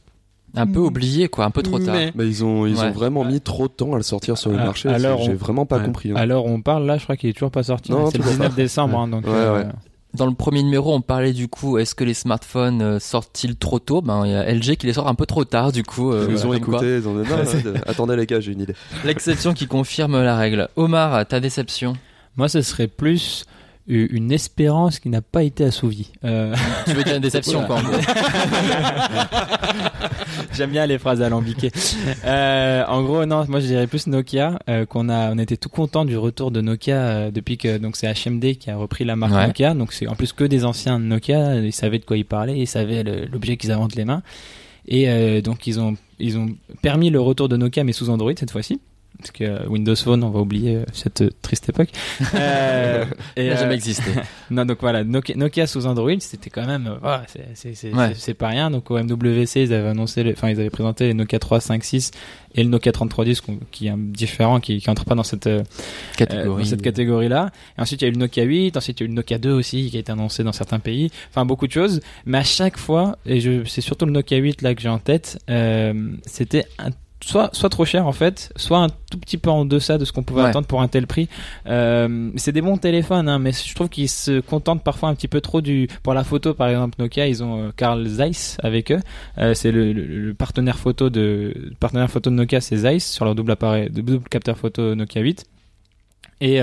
Un peu oublié, quoi, un peu trop tard. Mais- Mais ils ont ils Ouais. ont vraiment mis trop de temps à le sortir sur le Ah, marché. alors J'ai on- vraiment pas ouais. compris. hein. Alors on parle là, je crois qu'il est toujours pas sorti. C'est le toujours 19 pas. décembre, hein, donc. Ouais, euh, ouais. Dans le premier numéro, on parlait du coup, est-ce que les smartphones euh, sortent-ils trop tôt? Ben, il y a LG qui les sort un peu trop tard, du coup. euh, Ils nous ont voilà, comme quoi. écouté, ils ont dit, non, non, de- attendez les gars, j'ai une idée. L'exception qui confirme la règle. Omar, ta déception? Moi, ce serait plus une espérance qui n'a pas été assouvie. Euh, Tu veux dire une déception, quoi, en gros. J'aime bien les phrases alambiquées. Euh, en gros, non, moi je dirais plus Nokia, euh, qu'on a, on était tout content du retour de Nokia depuis que donc c'est HMD qui a repris la marque Ouais. Nokia, donc c'est en plus que des anciens de Nokia, ils savaient de quoi ils parlaient, ils savaient l'objet qu'ils avaient entre les mains, et donc ils ont ils ont permis le retour de Nokia mais sous Android cette fois-ci. Parce que Windows Phone, on va oublier euh, cette euh, triste époque. Euh, Il n'a euh, jamais existé. non, donc voilà, Nokia, Nokia sous Android, c'était quand même, voilà, c'est- Ouais. pas rien. Donc au MWC, ils avaient annoncé, enfin ils avaient présenté les Nokia 3, 5, 6 et le Nokia 3310 qu'on- qui est différent, qui, qui entre pas dans cette euh, Catégorie. dans cette catégorie-là. Et ensuite, il y a eu le Nokia 8, ensuite il y a eu le Nokia 2 aussi qui a été annoncé dans certains pays. Enfin, beaucoup de choses. Mais à chaque fois, et c'est surtout le Nokia 8 là que j'ai en tête, euh, c'était un soit soit trop cher en fait, soit un tout petit peu en deçà de ce qu'on pouvait Ouais. attendre pour un tel prix. Euh, c'est des bons téléphones, hein, mais je trouve qu'ils se contentent parfois un petit peu trop du. Pour la photo, par exemple, Nokia, ils ont euh, Carl Zeiss avec eux. Euh, c'est le, le- le partenaire photo de le partenaire photo de Nokia, c'est Zeiss sur leur double appareil, double capteur photo Nokia 8. Et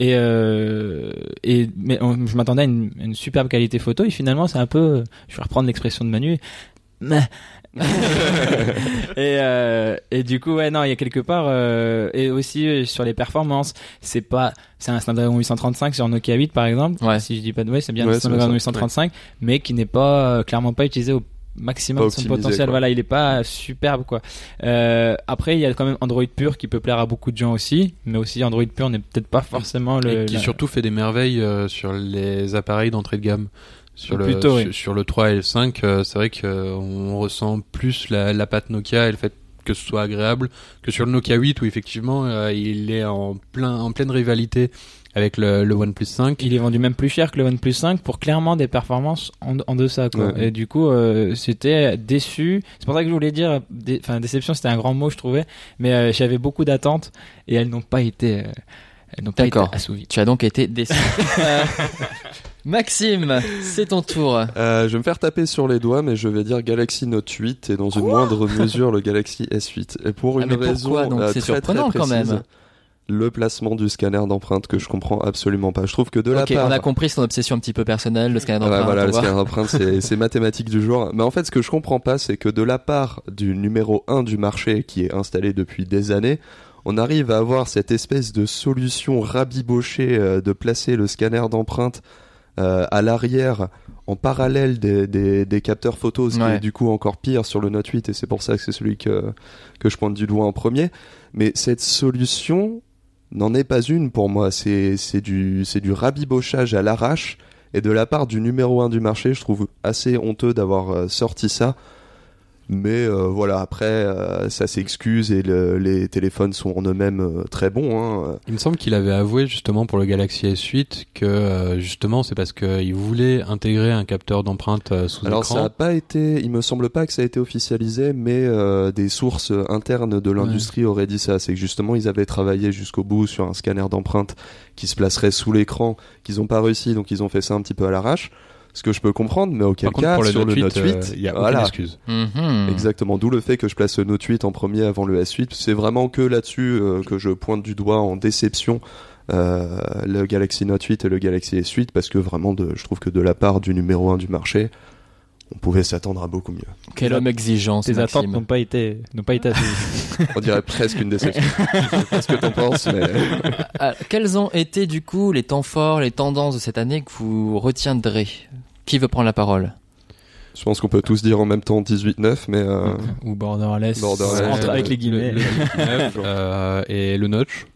et, euh, et mais on- je m'attendais à une, une superbe qualité photo et finalement c'est un peu je vais reprendre l'expression de Manu mais et euh, et du coup ouais non il y a quelque part euh, et aussi euh, sur les performances c'est pas c'est un Snapdragon 835 sur Nokia 8 par exemple Ouais. si je dis pas de ouais c'est bien Ouais, un Snapdragon ça, 835 mais qui n'est pas euh, clairement pas utilisé au maximum de son potentiel quoi. voilà il est pas superbe quoi euh, après il y a quand même Android pur qui peut plaire à beaucoup de gens aussi mais aussi Android pur n'est peut-être pas forcément le et qui la- surtout fait des merveilles euh, sur les appareils d'entrée de gamme. Sur le, Plutôt, oui. sur, sur le 3 et le 5, euh, c'est vrai qu'on ressent plus la, la patte Nokia et le fait que ce soit agréable que sur le Nokia 8 où effectivement euh, il est en plein en pleine rivalité avec le, le OnePlus 5. il est vendu même plus cher que le OnePlus 5 pour clairement des performances en, en deçà quoi. Ouais. Et du coup, euh, c'était déçu. C'est pour ça que je voulais dire, dé- enfin déception, c'était un grand mot je trouvais, mais euh, j'avais beaucoup d'attentes et elles n'ont pas été, euh, D'accord. assouvies. Tu as donc été déçu. Maxime, c'est ton tour. Euh, je vais me faire taper sur les doigts, mais je vais dire Galaxy Note 8 et dans une moindre mesure le Galaxy S8. Et pour Ah, une raison Donc, euh, très, surprenant, très quand précise, même. le placement du scanner d'empreinte que je comprends absolument pas. Je trouve que de la part on a compris son obsession un petit peu personnelle, le scanner Ah ouais, d'empreinte. voilà, on le scanner d'empreinte, c'est c'est mathématique du jour. Mais en fait, ce que je comprends pas, c'est que de la part du numéro 1 du marché, qui est installé depuis des années, on arrive à avoir cette espèce de solution rabibochée euh, de placer le scanner d'empreinte euh, à l'arrière en parallèle des, des, des capteurs photos, ce qui Ouais. est du coup encore pire sur le Note 8, et c'est pour ça que c'est celui que, que je pointe du doigt en premier. Mais cette solution n'en est pas une pour moi. C'est du, du rabibochage à l'arrache. Et de la part du numéro 1 du marché, je trouve assez honteux d'avoir euh, sorti ça. Mais euh, voilà, après, euh, ça s'excuse et le- les téléphones sont en eux-mêmes euh, très bons. Hein. Il me semble qu'il avait avoué justement pour le Galaxy S8 que euh, justement c'est parce qu'il voulait intégrer un capteur d'empreinte sous Alors écran. ça a pas été, il me semble pas que ça a été officialisé, mais euh, des sources internes de l'industrie auraient dit ça. C'est que justement ils avaient travaillé jusqu'au bout sur un scanner d'empreinte qui se placerait sous l'écran, qu'ils ont pas réussi, donc ils ont fait ça un petit peu à l'arrache. Ce que je peux comprendre, mais auquel Par contre cas pour le sur Note le 8, Note 8, euh, il y a voilà, aucune excuse. Mhm. Exactement, d'où le fait que je place le Note 8 en premier avant le S8. C'est vraiment que là-dessus euh, que je pointe du doigt en déception euh, le Galaxy Note 8 et le Galaxy S8 parce que vraiment, de, je trouve que de la part du numéro 1 du marché, on pouvait s'attendre à beaucoup mieux. Quel homme exigeant, Tes attentes n'ont pas été, n'ont pas été assez. On dirait presque une déception. je sais pas ce que t'en penses, mais Ah, quels ont été du coup les temps forts, les tendances de cette année que vous retiendrez? Qui veut prendre la parole? Je pense qu'on peut tous dire en même temps 18-9, mais euh, Ou borderless. Borderless, Entre- avec les guillemets. Le, le- euh, et le notch.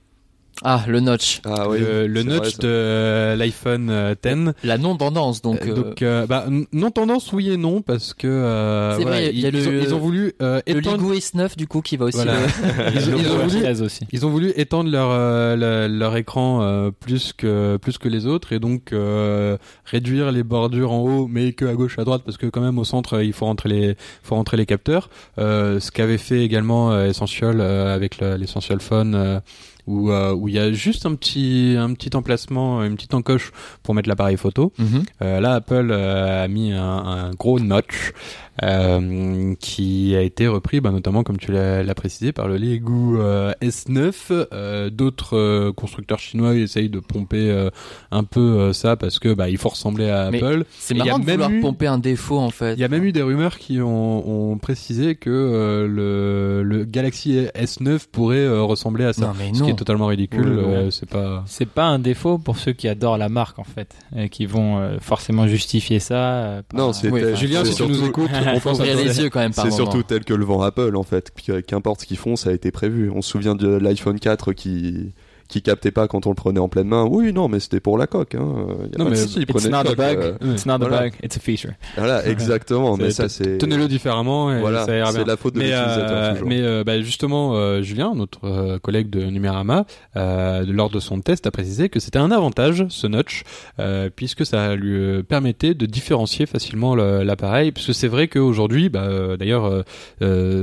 Ah, le notch. ah oui, le notch vrai, de euh, l'iPhone euh, 10. La non-tendance, donc. Euh, euh, Donc, euh, bah, n- non tendance, oui et non, parce que euh, C'est voilà, vrai, il y a ils, ils le- ont, ils ont voulu euh, le étendre, Ligo S9, du coup, qui va aussi. Voilà. euh, ils, ont- ils ont voulu, 13 aussi. ils ont voulu étendre leur euh, leur, leur écran euh, plus que plus que les autres et donc euh, réduire les bordures en haut, mais que à gauche à droite, parce que quand même au centre il faut rentrer les faut rentrer les capteurs. Euh, ce qu'avait fait également euh, Essential euh, avec le- l'Essential Phone. Où euh, où il y a juste un petit un petit emplacement une petite encoche pour mettre l'appareil photo mhm. Euh, là, Apple euh, a mis un, un gros notch euh, qui a été repris, bah, notamment comme tu l'as précisé, par le Lego euh, S9. Euh, D'autres constructeurs chinois essayent de pomper euh, un peu ça parce que bah, il faut ressembler à Mais Apple. C'est il y a marrant de même vouloir eu- pomper un défaut, en fait. Il y a même eu des rumeurs qui ont, ont précisé que euh, le, le Galaxy S9 pourrait euh, ressembler à ça. Non, mais Ce qui non. est totalement ridicule. Oui, euh, c'est pas. C'est pas un défaut pour ceux qui adorent la marque en fait, et qui vont euh, forcément justifier ça. euh, par- Non, c'est Oui, enfin, Julien, c'est si tu nous surtout- écoutes, On pense ouvrir les yeux quand même C'est surtout tel que le vend Apple en fait. Puis, Qu'importe ce qu'ils font, ça a été prévu. On se souvient de l'iPhone 4 qui qui captait pas quand on le prenait en pleine main. Oui, non, mais c'était pour la coque. Hein. Y a Non, mais il It's not le a coque, bug. euh, It's not a voilà. bug. It's a feature. Voilà, exactement. mais ça, c'est Tenez-le différemment et voilà, c'est la faute de l'utilisateur euh, toujours. mais euh, bah, justement, euh, Julien, notre euh, collègue de Numérama, euh, lors de son test, a précisé que c'était un avantage ce notch, puisque ça lui permettait de différencier facilement le- l'appareil. Puisque c'est vrai qu'aujourd'hui, bah, d'ailleurs,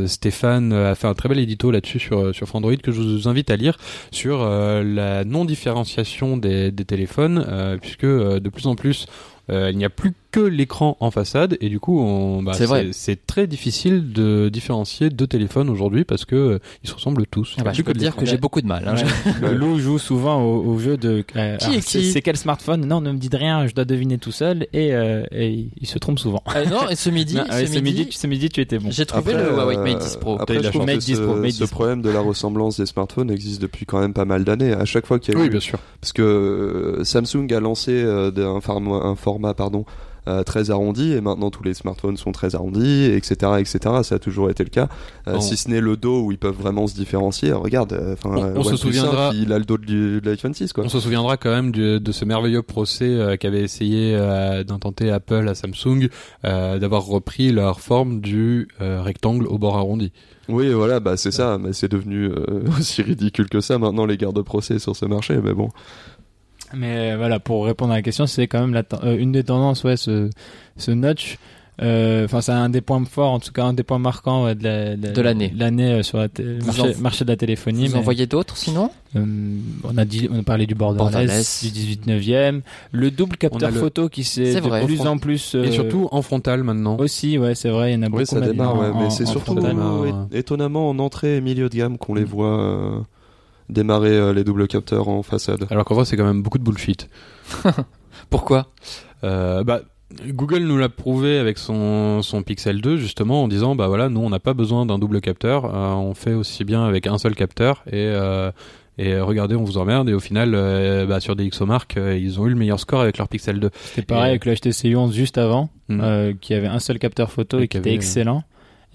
Stéphane a fait un très bel édito là-dessus sur sur Frandroid que je vous invite à lire sur la non différenciation des, téléphones, euh, puisque euh, de plus en plus euh, il n'y a plus que l'écran en façade et du coup on, bah, C'est vrai. c'est très difficile de différencier deux téléphones aujourd'hui parce que euh, ils se ressemblent tous. Ah bah, je a peux te dire que j'ai beaucoup de mal. hein. Ouais. Lou joue souvent au, au jeu de. euh, Qui c'est- qui C'est quel smartphone? Non, ne me dites rien. Je dois deviner tout seul et, euh, et il se trompe souvent. Ah, non, et ce midi, Non, ouais, ce ce midi, midi, ce midi, tu étais bon. j'ai trouvé le Huawei Mate 10 Pro. Après, je Mate 10 Pro, ce, Mate ce 10 Pro. problème de la ressemblance des smartphones existe depuis quand même pas mal d'années. À chaque fois qu'il y a Oui, eu, bien sûr. parce que euh, Samsung a lancé euh, un format pardon, euh, très arrondi et maintenant tous les smartphones sont très arrondis, etc., etc. Ça a toujours été le cas. Euh, Si ce n'est le dos où ils peuvent vraiment se différencier. Regarde, euh, enfin, On- on se souviendra- 5, il a le dos de l'iPhone 6 quoi. On se souviendra quand même de ce merveilleux procès qu'avait essayé d'intenter Apple à Samsung d'avoir repris leur forme du rectangle au bord arrondi. Oui, voilà, bah c'est ça, mais c'est devenu euh, aussi ridicule que ça maintenant les gardes de procès sur ce marché, mais bon. Mais voilà, pour répondre à la question, c'est quand même la euh, une des tendances, ouais, ce, ce notch. Euh, Enfin, c'est un des points forts, en tout cas un des points marquants ouais, de la- De l'année. L'année euh, sur le marché, en- marché de la téléphonie. Vous mais, en voyez d'autres sinon? Euh, on a dit, on a parlé du borderless, du 18 9e, le double capteur le- photo qui s'est C'est de vrai. plus en plus Et euh, surtout en frontal maintenant. aussi, ouais, c'est vrai, il y en a beaucoup Oui, ça démarre, ouais, mais c'est surtout étonnamment en entrée et milieu de gamme qu'on les Mm. voit euh, démarrer euh, les doubles capteurs en façade. Alors qu'en vrai c'est quand même beaucoup de bullshit. Pourquoi? Euh, bah, Google nous l'a prouvé avec son, son Pixel 2 justement en disant bah voilà nous on n'a pas besoin d'un double capteur, euh, on fait aussi bien avec un seul capteur et euh, et regardez on vous emmerde et au final euh, bah, sur des XOMark euh, ils ont eu le meilleur score avec leur Pixel 2. C'était pareil Et- avec le HTC 11 juste avant, Mm. euh, qui avait un seul capteur photo Et et qui était excellent.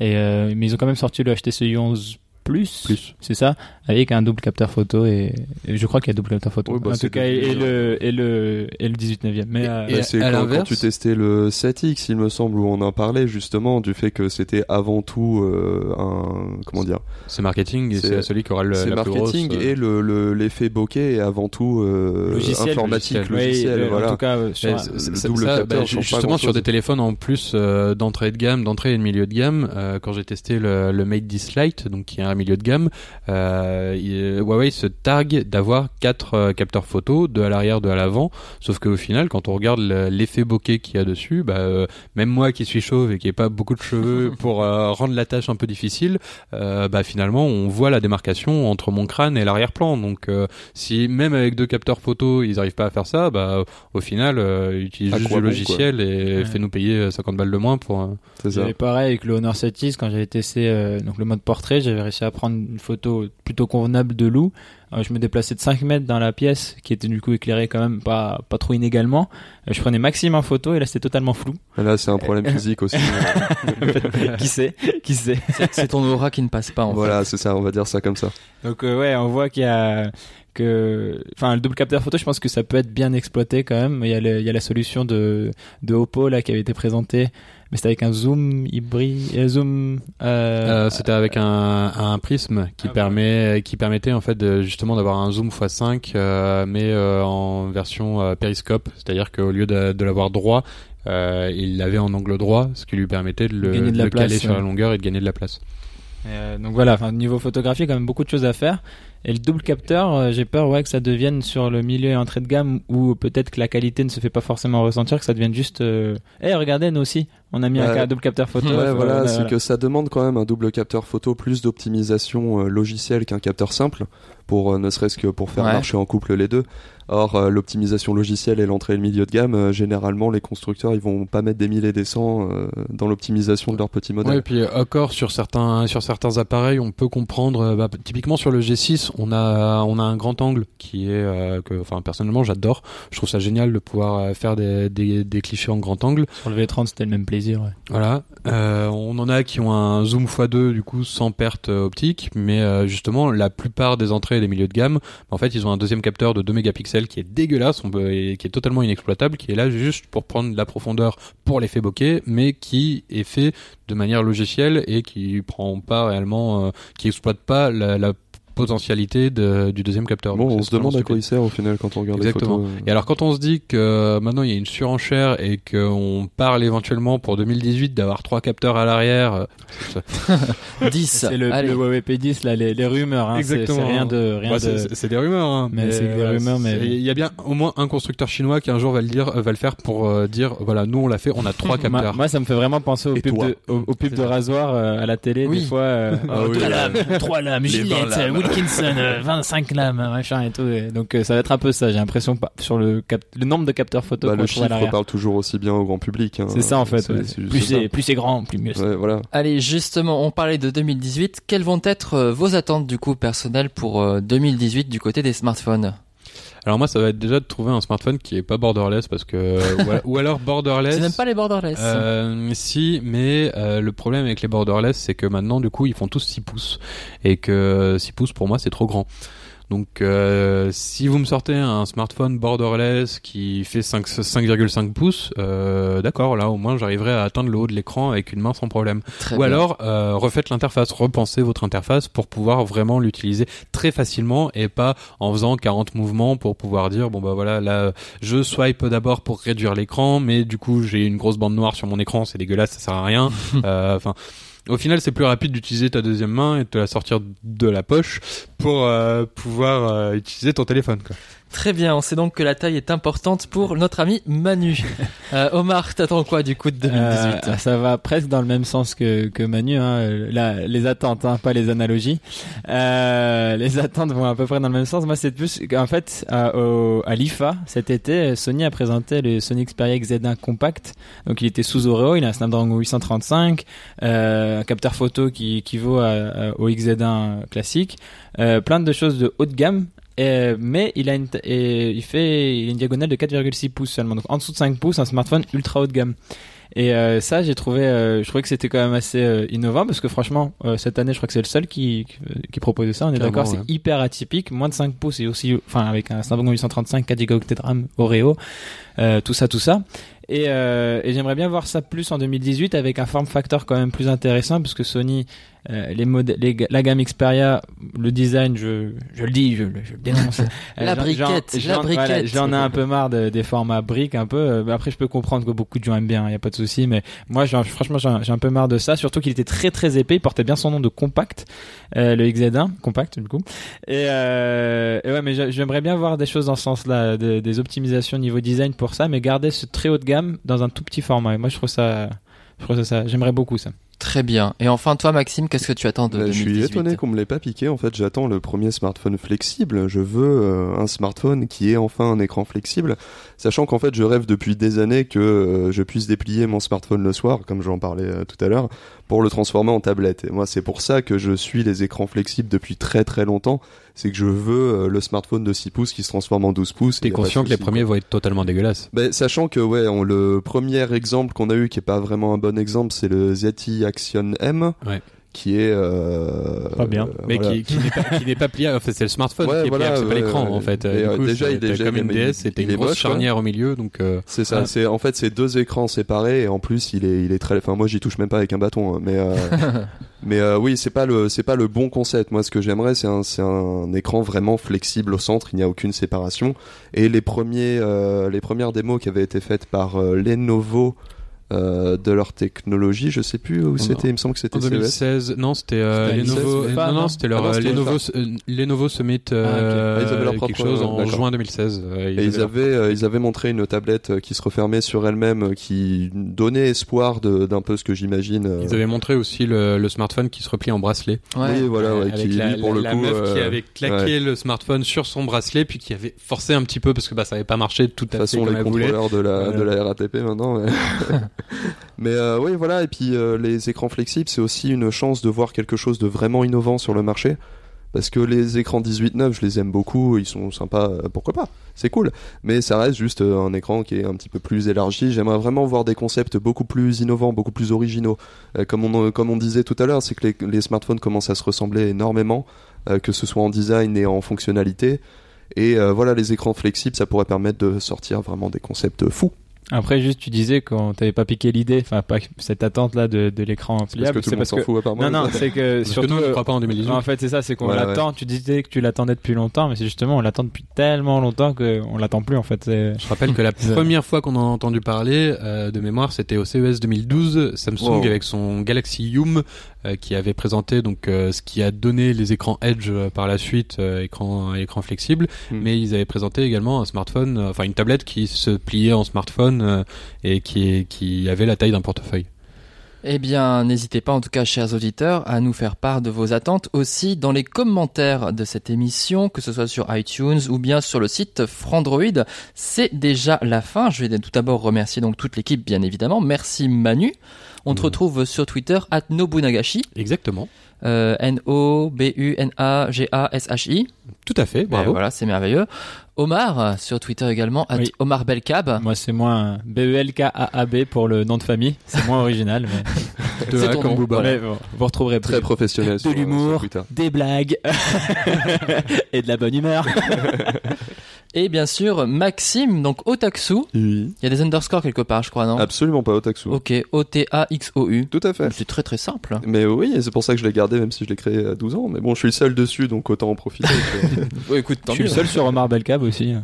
Et euh, mais ils ont quand même sorti le HTC 11 Plus, Plus. c'est ça, avec un double capteur photo et, et je crois qu'il y a double capteur photo. Oui, bah, en tout cas, et, le et le et le 18 e Mais Et- euh, et- Bah, c'est à quand, tu testais le 7X, il me semble, où on en parlait justement du fait que c'était avant tout euh, un comment dire, C'est marketing et C'est- celui qui aura le, c'est plus marketing grosse, euh, et le le- l'effet bokeh est avant tout euh, Logiciel, informatique, logiciel. logiciel, oui, euh, voilà. En tout cas, euh, sur un- le double ça, capteur bah, justement sur des téléphones en plus euh, d'entrée et de gamme, d'entrée et de milieu de gamme, euh, quand j'ai testé le, le Mate 10 Lite, donc qui est un milieu de gamme, euh, il- Huawei se targue d'avoir quatre euh, capteurs photo, deux à l'arrière, deux à l'avant, sauf qu'au final, quand on regarde le- l'effet bokeh qu'il y a dessus, bah, euh, même moi qui suis chauve et qui ai pas beaucoup de cheveux pour euh, rendre la tâche un peu difficile, euh, bah finalement on voit la démarcation entre mon crâne et l'arrière-plan. Donc euh, si même avec deux capteurs photo ils arrivent pas à faire ça, bah au final euh, utilise juste bon, logiciel et Ouais. fait nous payer euh, 50 balles de moins pour. euh, C'est ça. Pareil avec le Honor 7X quand j'avais testé euh, donc le mode portrait, j'avais réussi à prendre une photo plutôt convenable de loup. Euh, je me déplaçais de 5 mètres dans la pièce qui était du coup éclairée quand même pas pas trop inégalement. Euh, je prenais maximum photo et là c'était totalement flou. Et Là, c'est un problème physique aussi. qui sait Qui sait C'est- ton aura qui ne passe pas en voilà, c'est ça, on va dire ça comme ça. Donc euh, ouais, on voit qu'il y a que enfin le double capteur photo, je pense que ça peut être bien exploité quand même. Il y a, le- il y a la solution de de Oppo là qui avait été présentée, mais c'était avec un zoom hybride, euh, zoom. Euh, euh, C'était avec un, un prisme qui Ah, permet qui permettait en fait de, justement d'avoir un zoom x5 euh, mais en version périscope, c'est-à-dire qu'au lieu de, de l'avoir droit, euh, il l'avait en angle droit, ce qui lui permettait de le, Gagner de la le caler sur la longueur et de gagner de la place. Euh, donc voilà, niveau photographie, quand même beaucoup de choses à faire. Et le double capteur, euh, j'ai peur ouais que ça devienne sur le milieu et entrée de gamme où peut-être que la qualité ne se fait pas forcément ressentir, que ça devienne juste. Eh regardez nous aussi, on a mis un double capteur photo. Ouais, Euh, voilà, c'est voilà. que ça demande quand même un double capteur photo, plus d'optimisation euh, logicielle qu'un capteur simple, pour euh, ne serait-ce que pour faire Ouais. marcher en couple les deux. Or, euh, l'optimisation logicielle et l'entrée et le milieu de gamme, euh, généralement, les constructeurs, ils vont pas mettre des mille et des cents euh, dans l'optimisation de leur petit modèle. Ouais, et puis encore sur certains sur certains appareils, on peut comprendre. euh, bah, typiquement sur le G6, on a on a un grand angle qui est euh, que, enfin personnellement j'adore. Je trouve ça génial de pouvoir faire des, des des clichés en grand angle. Sur le V30, c'était le même plaisir. Ouais. Voilà. Euh, on en a qui ont un zoom x2 du coup sans perte optique, mais euh, justement la plupart des entrées et des milieux de gamme, en fait ils ont un deuxième capteur de 2 mégapixels qui est dégueulasse, et qui est totalement inexploitable, qui est là juste pour prendre de la profondeur pour l'effet bokeh, mais qui est fait de manière logicielle et qui prend pas réellement, euh, qui exploite pas la potentialité de- du deuxième capteur. Bon, Donc, on se demande à quoi il sert au final quand on regarde Exactement. les photos. et alors quand on se dit que euh, maintenant il y a une surenchère et qu'on parle éventuellement pour 2018 d'avoir trois capteurs à l'arrière, euh, ça- 10. C'est le, Allez. le Huawei P10 là, les, les rumeurs. Hein, Exactement. C'est rien de rien bah, de. c'est- des rumeurs, hein, Mais c'est des rumeurs, mais- Il y a bien au moins un constructeur chinois qui un jour va le dire, euh, va le faire pour euh, dire voilà nous on l'a fait, on a trois capteurs. moi, ça me fait vraiment penser au Et pub toi de, au, au pub de rasoir euh, à la télé Oui. des fois. euh, Ah oui, trois lames, trois lames, Gillette, vingt lames. Wilkinson, euh, 25 lames, machin et tout. et donc euh, ça va être un peu ça. J'ai l'impression pas sur le cap- le nombre de capteurs photo Bah, le chiffre parle toujours aussi bien au grand public. hein. C'est ça en fait. Ouais. Plus c'est grand, plus mieux. Ouais, voilà. Allez, justement, on parlait de 2018. Quelles vont être euh, vos attentes du coup personnelles pour euh, 2018 du côté des smartphones? Alors moi ça va être déjà de trouver un smartphone qui est pas borderless parce que ou, al- ou alors borderless. Tu n'aimes pas les borderless Euh, si, mais euh, le problème avec les borderless, c'est que maintenant, du coup, ils font tous 6 pouces. Et que 6 pouces, pour moi, c'est trop grand. Donc, euh, si vous me sortez un smartphone borderless qui fait 5 5,5 pouces, euh, d'accord, là, au moins, j'arriverai à atteindre le haut de l'écran avec une main sans problème. Très Ou bien. alors, euh, refaites l'interface, repensez votre interface pour pouvoir vraiment l'utiliser très facilement et pas en faisant 40 mouvements pour pouvoir dire, bon bah voilà, là, je swipe d'abord pour réduire l'écran, mais du coup, j'ai une grosse bande noire sur mon écran, c'est dégueulasse, ça sert à rien. Euh, Enfin. Au final, c'est plus rapide d'utiliser ta deuxième main et de la sortir de la poche pour euh, pouvoir euh, utiliser ton téléphone. Très bien, on sait donc que la taille est importante pour notre ami Manu. Euh, Omar, t'attends quoi du coup de 2018 Euh, ça va presque dans le même sens que, que Manu, hein. Là, les attentes, hein, pas les analogies. Euh, les attentes vont à peu près dans le même sens. Moi, c'est plus, en fait, à, au- à l'IFA cet été, Sony a présenté le Sony Xperia XZ1 compact. Donc, il était sous Oreo, il a un Snapdragon 835, euh, un capteur photo qui équivaut à- à- au XZ1 classique, plein de choses de haut de gamme. Et, mais il a une, et il fait une diagonale de 4,6 pouces seulement. Donc en dessous de 5 pouces, un smartphone ultra haut de gamme. Et euh, ça, j'ai trouvé, euh, je trouvais que c'était quand même assez euh, innovant parce que franchement, euh, cette année, je crois que c'est le seul qui qui, proposait ça. On est d'accord, ouais. c'est hyper atypique, moins de 5 pouces et aussi, enfin avec un Snapdragon 835, 4 Go de RAM, Oreo, euh, tout ça, tout ça. Et, euh, et j'aimerais bien voir ça plus en 2018 avec un form factor quand même plus intéressant parce que Sony, euh, les les la gamme Xperia, le design, je, je le dis, je, le- je le dénonce. La j'en- briquette, j'en- la j'en- voilà, ai un peu marre de- des formats briques un peu. Euh, Après, je peux comprendre que beaucoup de gens aiment bien, il y a pas de souci. Mais moi, franchement, j'ai un peu marre de ça. Surtout qu'il était très très épais. Il portait bien son nom de compact, euh, le XZ1, compact du coup. Et, euh, et ouais, mais j'a- j'aimerais bien voir des choses dans ce sens-là, de- des optimisations niveau design pour ça, mais garder ce très haut de gamme dans un tout petit format. Et moi, je trouve ça, je trouve ça, ça j'aimerais beaucoup ça. Très bien. Et enfin, toi, Maxime, qu'est-ce que tu attends de Bah, 2018 je suis étonné qu'on me l'ait pas piqué. En fait, j'attends le premier smartphone flexible. Je veux euh, un smartphone qui ait enfin un écran flexible, sachant qu'en fait, je rêve depuis des années que euh, je puisse déplier mon smartphone le soir, comme j'en parlais euh, tout à l'heure, pour le transformer en tablette. Et moi, c'est pour ça que je suis les écrans flexibles depuis très très longtemps. C'est que je veux euh, le smartphone de 6 pouces qui se transforme en 12 pouces. T'es conscient que les premiers vont être totalement dégueulasses. Ben, sachant que ouais, on, le premier exemple qu'on a eu qui est pas vraiment un bon exemple, c'est le ZTE Action M, Ouais. Qui est euh, Pas bien. euh, Mais voilà. qui, qui n'est pas, pas pliable. En fait, c'est le smartphone Ouais, qui est voilà, pliable, c'est pas l'écran ouais. en fait. Euh, coup, déjà, il est- comme une DS, c'était il une grosse moche, quoi. charnière au milieu, donc. euh, C'est ça, Ouais. c'est en fait c'est deux écrans séparés et en plus il est il est très enfin moi j'y touche même pas avec un bâton hein, mais euh, mais euh, oui, c'est pas le c'est pas le bon concept. Moi ce que j'aimerais c'est un c'est un écran vraiment flexible au centre, il n'y a aucune séparation et les premiers euh, les premières démos qui avaient été faites par euh, Lenovo euh, de leur technologie, je sais plus où c'était, il me semble que c'était En CES. 2016, non, c'était euh, Lenovo. 2016, euh, pas, non, non, non c'était leur Ah non, euh, c'était Lenovo, euh, Lenovo Summit euh, Ah, ils avaient leur quelque propre- chose en juin 2016. euh, Et ils leur- avaient, euh, ils avaient montré une tablette euh, qui se refermait sur elle-même, euh, qui donnait espoir de- d'un peu ce que j'imagine. euh, Ils avaient montré aussi le, le smartphone qui se replie en bracelet. Ouais. Oui, voilà, ouais, avec qui la, lui, pour la- le la coup, meuf qui euh, avait claqué le smartphone sur son bracelet puis qui avait forcé un petit peu parce que bah ça avait pas marché tout De à toute fait façon, comme les elle voulait. contrôleurs de la, de la RATP maintenant. Mais euh, oui, voilà. Et puis euh, les écrans flexibles, c'est aussi une chance de voir quelque chose de vraiment innovant sur le marché. Parce que les écrans 18-9, je les aime beaucoup, ils sont sympas, euh, pourquoi pas, c'est cool. Mais ça reste juste un écran qui est un petit peu plus élargi. J'aimerais vraiment voir des concepts beaucoup plus innovants, beaucoup plus originaux. Comme, on, disait tout à l'heure, c'est que les, smartphones commencent à se ressembler énormément, que ce soit en design et en fonctionnalité. Et voilà, les écrans flexibles, ça pourrait permettre de sortir vraiment des concepts fous. Après, juste, tu disais qu'on t'avait pas piqué l'idée, enfin, pas cette attente-là de, de l'écran Parce pliable. que tout le monde s'en fout à part moi. Non, non, c'est que Parce que surtout. nous, on ne croit pas en 2018. En fait, c'est ça, c'est qu'on Ouais, l'attend. Tu disais que tu l'attendais depuis longtemps, mais c'est justement, on l'attend depuis tellement longtemps qu'on l'attend plus, en fait. C'est- Je rappelle que la première fois qu'on en a entendu parler euh, de mémoire, c'était au CES 2012, Samsung Wow. avec son Galaxy Yoom euh, qui avait présenté donc euh, ce qui a donné les écrans Edge euh, par la suite, euh, écran écran flexible, Hmm. mais ils avaient présenté également un smartphone, euh, enfin une tablette qui se pliait en smartphone euh, et qui qui avait la taille d'un portefeuille. Eh bien, n'hésitez pas, en tout cas, chers auditeurs, à nous faire part de vos attentes aussi dans les commentaires de cette émission, que ce soit sur iTunes ou bien sur le site Frandroid. C'est déjà la fin. Je vais tout d'abord remercier donc toute l'équipe, bien évidemment. Merci Manu. On te Mhm. retrouve sur Twitter, at Nobunagashi, Exactement. euh, N-O-B-U-N-A-G-A-S-H-I. Tout à fait. Ben Bravo. voilà, c'est merveilleux. Omar, sur Twitter également, at Oui. Omar Belkab. Moi, c'est moins B-E-L-K-A-A-B pour le nom de famille. C'est moins original, mais, De ton comme nom, voilà. mais bon, vous retrouverez Très plus professionnel. de sur, euh, l'humour, des blagues et de la bonne humeur. Et bien sûr, Maxime, donc Otaksu. Oui. Il y a des underscores quelque part, je crois, non? Absolument pas Otaksu. Ok, O-T-A-X-O-U. Tout à fait. C'est très très simple. Mais oui, et c'est pour ça que je l'ai gardé, même si je l'ai créé à 12 ans. Mais bon, je suis le seul dessus, donc autant en profiter. Ouais, écoute, Je suis le seul sur Omar Belkab aussi.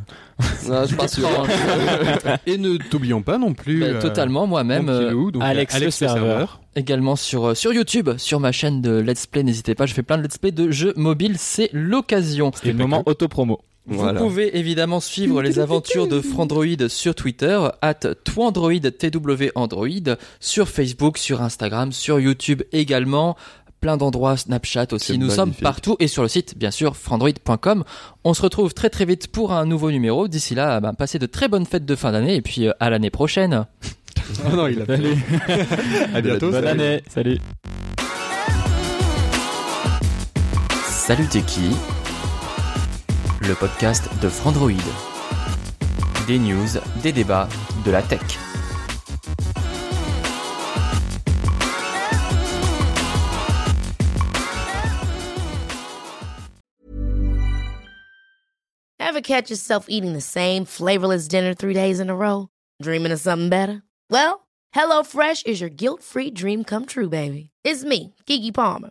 ah, je suis pas sûr. hein. Et ne t'oublions pas non plus. Bah, euh, totalement, moi-même. euh, Alex euh, le serveur. également sur, euh, sur YouTube, sur ma chaîne de Let's Play. N'hésitez pas, je fais plein de Let's Play de jeux mobiles. C'est l'occasion. Et le moment auto-promo. Voilà. Vous pouvez évidemment suivre les aventures de Frandroid sur Twitter, at Twandroid, TW Android, sur Facebook, sur Instagram, sur YouTube également. Plein d'endroits, Snapchat aussi. Nous sommes partout et sur le site, bien sûr, frandroid.com. On se retrouve très très vite pour un nouveau numéro. D'ici là, ben, passez de très bonnes fêtes de fin d'année et puis euh, à l'année prochaine. Oh non, il a Salut. À bientôt. Bonne salut. année. Salut. Salut t'es qui? Le podcast de Frandroid. Des news, des débats, de la tech. Ever catch yourself eating the same flavorless dinner three days in a row? Dreaming of something better? Well, HelloFresh is your guilt-free dream come true, baby. It's me, Kiki Palmer.